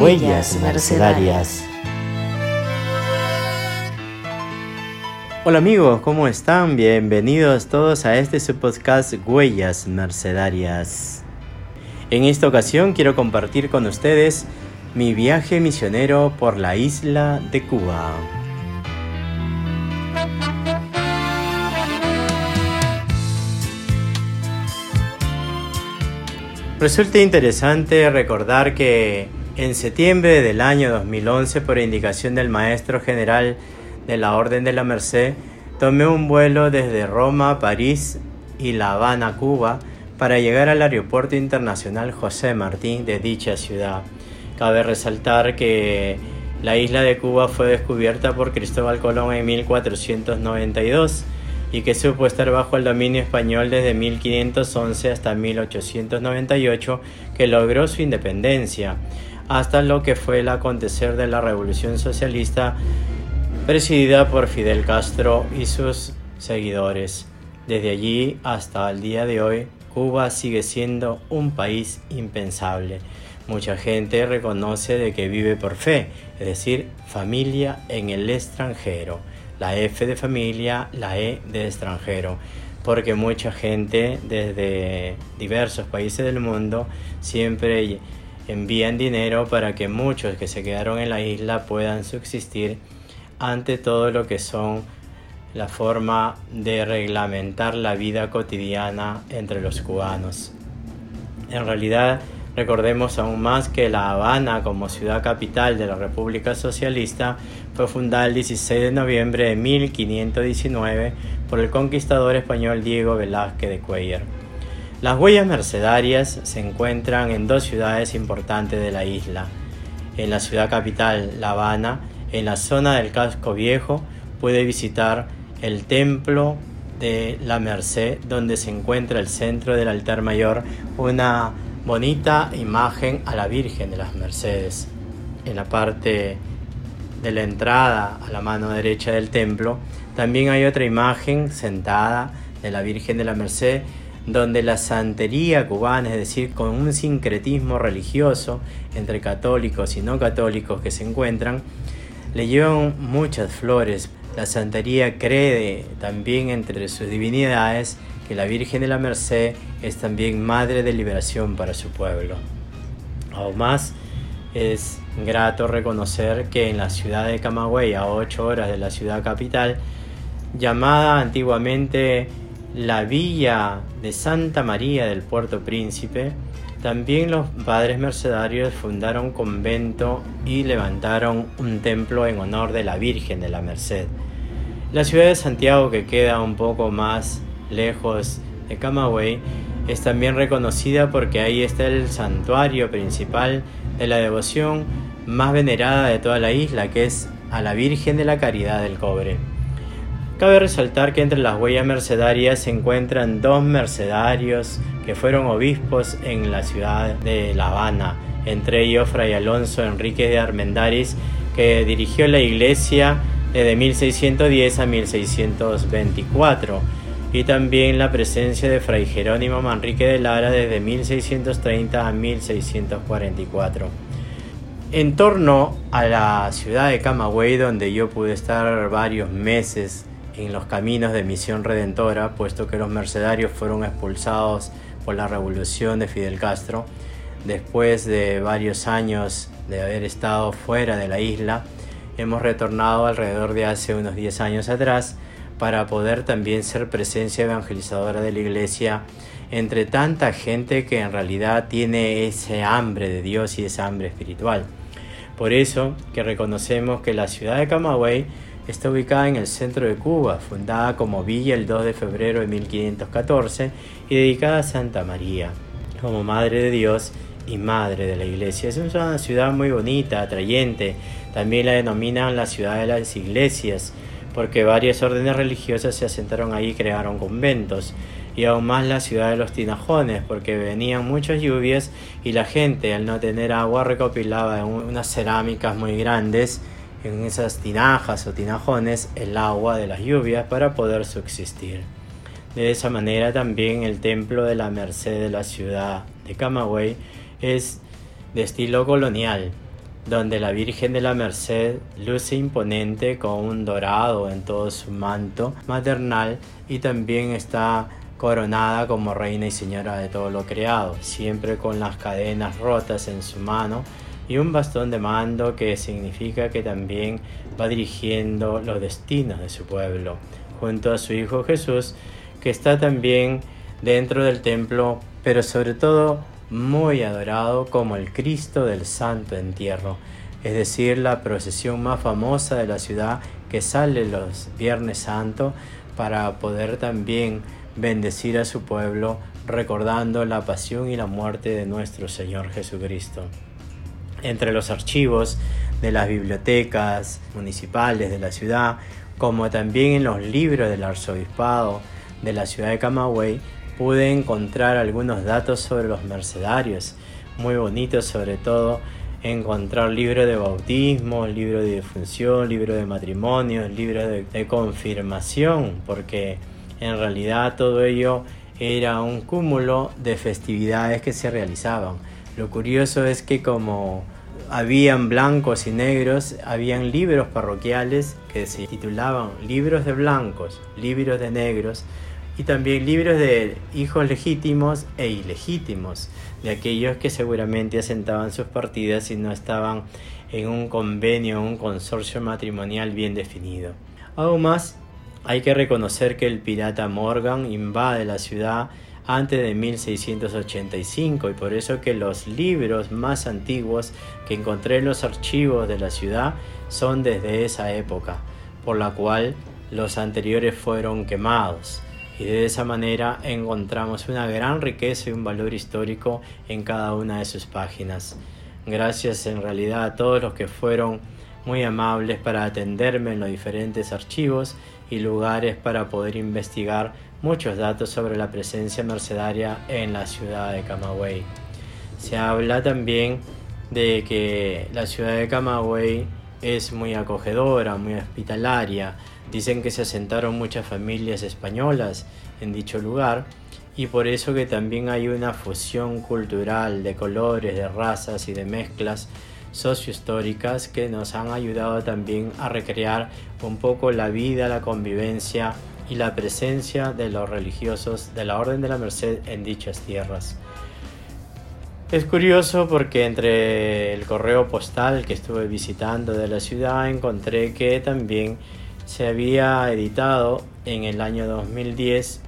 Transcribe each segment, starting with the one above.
Huellas Mercedarias. Hola amigos, ¿cómo están? Bienvenidos todos a este su podcast Huellas Mercedarias. En esta ocasión quiero compartir con ustedes mi viaje misionero por la isla de Cuba. Resulta interesante recordar que en septiembre del año 2011, por indicación del maestro general de la Orden de la Merced, tomé un vuelo desde Roma, París y La Habana, Cuba, para llegar al Aeropuerto Internacional José Martín de dicha ciudad. Cabe resaltar que la isla de Cuba fue descubierta por Cristóbal Colón en 1492 y que supo estar bajo el dominio español desde 1511 hasta 1898, que logró su independencia, hasta lo que fue el acontecer de la Revolución Socialista presidida por Fidel Castro y sus seguidores. Desde allí hasta el día de hoy, Cuba sigue siendo un país impensable. Mucha gente reconoce de que vive por fe, es decir, familia en el extranjero la F de familia, la E de extranjero, porque mucha gente desde diversos países del mundo siempre envían dinero para que muchos que se quedaron en la isla puedan subsistir ante todo lo que son la forma de reglamentar la vida cotidiana entre los cubanos. En realidad, Recordemos aún más que La Habana, como ciudad capital de la República Socialista, fue fundada el 16 de noviembre de 1519 por el conquistador español Diego Velázquez de Cuellar. Las huellas mercedarias se encuentran en dos ciudades importantes de la isla. En la ciudad capital, La Habana, en la zona del casco viejo, puede visitar el templo de la Merced, donde se encuentra el centro del altar mayor, una bonita imagen a la Virgen de las Mercedes. En la parte de la entrada a la mano derecha del templo también hay otra imagen sentada de la Virgen de la Merced donde la santería cubana, es decir, con un sincretismo religioso entre católicos y no católicos que se encuentran, le llevan muchas flores. La santería cree también entre sus divinidades que la Virgen de la Merced es también madre de liberación para su pueblo. Aún más, es grato reconocer que en la ciudad de Camagüey, a 8 horas de la ciudad capital, llamada antiguamente la Villa de Santa María del Puerto Príncipe, también los padres mercedarios fundaron un convento y levantaron un templo en honor de la Virgen de la Merced. La ciudad de Santiago, que queda un poco más lejos de Camagüey, es también reconocida porque ahí está el santuario principal de la devoción más venerada de toda la isla, que es a la Virgen de la Caridad del Cobre. Cabe resaltar que entre las huellas mercedarias se encuentran dos mercedarios que fueron obispos en la ciudad de La Habana, entre ellos Fray Alonso Enrique de Armendáriz, que dirigió la iglesia desde 1610 a 1624 y también la presencia de Fray Jerónimo Manrique de Lara desde 1630 a 1644. En torno a la ciudad de Camagüey, donde yo pude estar varios meses en los caminos de Misión Redentora, puesto que los mercenarios fueron expulsados por la revolución de Fidel Castro, después de varios años de haber estado fuera de la isla, hemos retornado alrededor de hace unos 10 años atrás para poder también ser presencia evangelizadora de la iglesia entre tanta gente que en realidad tiene ese hambre de Dios y esa hambre espiritual. Por eso que reconocemos que la ciudad de Camagüey está ubicada en el centro de Cuba, fundada como villa el 2 de febrero de 1514 y dedicada a Santa María, como Madre de Dios y Madre de la Iglesia. Es una ciudad muy bonita, atrayente, también la denominan la ciudad de las iglesias, porque varias órdenes religiosas se asentaron ahí y crearon conventos, y aún más la ciudad de los tinajones, porque venían muchas lluvias y la gente al no tener agua recopilaba unas cerámicas muy grandes, en esas tinajas o tinajones, el agua de las lluvias para poder subsistir. De esa manera también el templo de la Merced de la ciudad de Camagüey es de estilo colonial, donde la Virgen de la Merced luce imponente con un dorado en todo su manto maternal y también está coronada como reina y señora de todo lo creado, siempre con las cadenas rotas en su mano y un bastón de mando que significa que también va dirigiendo los destinos de su pueblo, junto a su Hijo Jesús, que está también dentro del templo, pero sobre todo muy adorado como el Cristo del Santo Entierro, es decir, la procesión más famosa de la ciudad que sale los Viernes Santo para poder también bendecir a su pueblo recordando la pasión y la muerte de nuestro Señor Jesucristo. Entre los archivos de las bibliotecas municipales de la ciudad, como también en los libros del arzobispado de la ciudad de Camagüey, pude encontrar algunos datos sobre los mercedarios, muy bonitos sobre todo encontrar libros de bautismo, libros de difunción, libros de matrimonio, libros de confirmación, porque en realidad todo ello era un cúmulo de festividades que se realizaban. Lo curioso es que como habían blancos y negros, habían libros parroquiales que se titulaban libros de blancos, libros de negros y también libros de hijos legítimos e ilegítimos, de aquellos que seguramente asentaban sus partidas y no estaban en un convenio, un consorcio matrimonial bien definido. Aún más, hay que reconocer que el pirata Morgan invade la ciudad antes de 1685 y por eso que los libros más antiguos que encontré en los archivos de la ciudad son desde esa época, por la cual los anteriores fueron quemados y de esa manera encontramos una gran riqueza y un valor histórico en cada una de sus páginas. Gracias en realidad a todos los que fueron muy amables para atenderme en los diferentes archivos y lugares para poder investigar muchos datos sobre la presencia mercedaria en la ciudad de Camagüey. Se habla también de que la ciudad de Camagüey es muy acogedora, muy hospitalaria. Dicen que se asentaron muchas familias españolas en dicho lugar y por eso que también hay una fusión cultural de colores, de razas y de mezclas sociohistóricas que nos han ayudado también a recrear un poco la vida, la convivencia y la presencia de los religiosos de la Orden de la Merced en dichas tierras. Es curioso porque entre el correo postal que estuve visitando de la ciudad encontré que también se había editado en el año 2010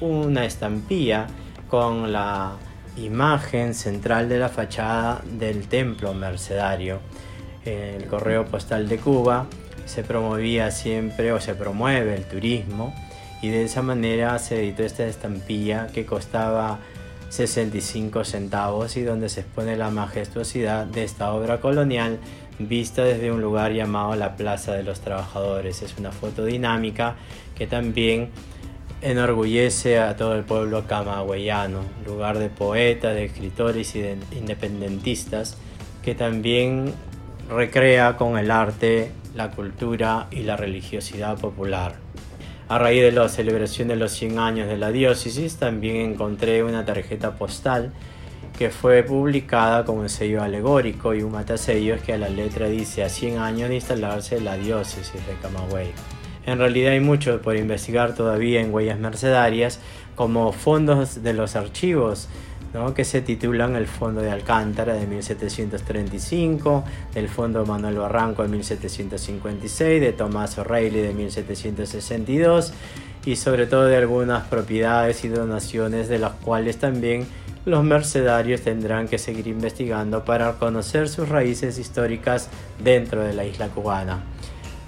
una estampilla con la imagen central de la fachada del templo mercedario. El correo postal de Cuba se promovía siempre o se promueve el turismo y de esa manera se editó esta estampilla que costaba 65 centavos y donde se expone la majestuosidad de esta obra colonial vista desde un lugar llamado la Plaza de los Trabajadores. Es una foto dinámica que también enorgullece a todo el pueblo camagüeyano, lugar de poetas, de escritores y de independentistas, que también recrea con el arte, la cultura y la religiosidad popular. A raíz de la celebración de los 100 años de la diócesis, también encontré una tarjeta postal que fue publicada con un sello alegórico y un matasellos que a la letra dice a 100 años de instalarse la diócesis de Camagüey. En realidad hay mucho por investigar todavía en huellas mercedarias, como fondos de los archivos, que se titulan el Fondo de Alcántara de 1735, el Fondo Manuel Barranco de 1756, de Tomás O'Reilly de 1762 y sobre todo de algunas propiedades y donaciones de las cuales también los mercedarios tendrán que seguir investigando para conocer sus raíces históricas dentro de la isla cubana.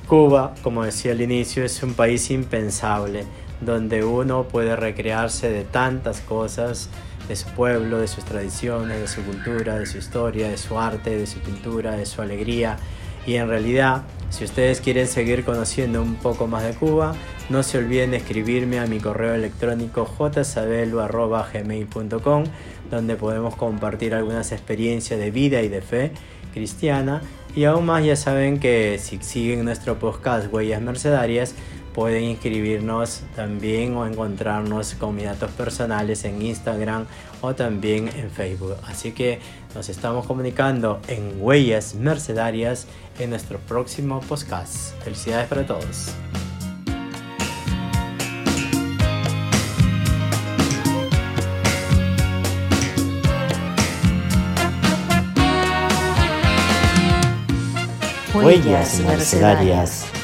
Cuba, como decía al inicio, es un país impensable, donde uno puede recrearse de tantas cosas, de su pueblo, de sus tradiciones, de su cultura, de su historia, de su arte, de su pintura, de su alegría. Y en realidad, si ustedes quieren seguir conociendo un poco más de Cuba, no se olviden de escribirme a mi correo electrónico jsabelo.gmail.com donde podemos compartir algunas experiencias de vida y de fe cristiana y aún más ya saben que si siguen nuestro podcast Huellas Mercedarias pueden inscribirnos también o encontrarnos con mis datos personales en Instagram o también en Facebook. Así que nos estamos comunicando en Huellas Mercedarias en nuestro próximo podcast. Felicidades para todos. Huellas Mercedarias.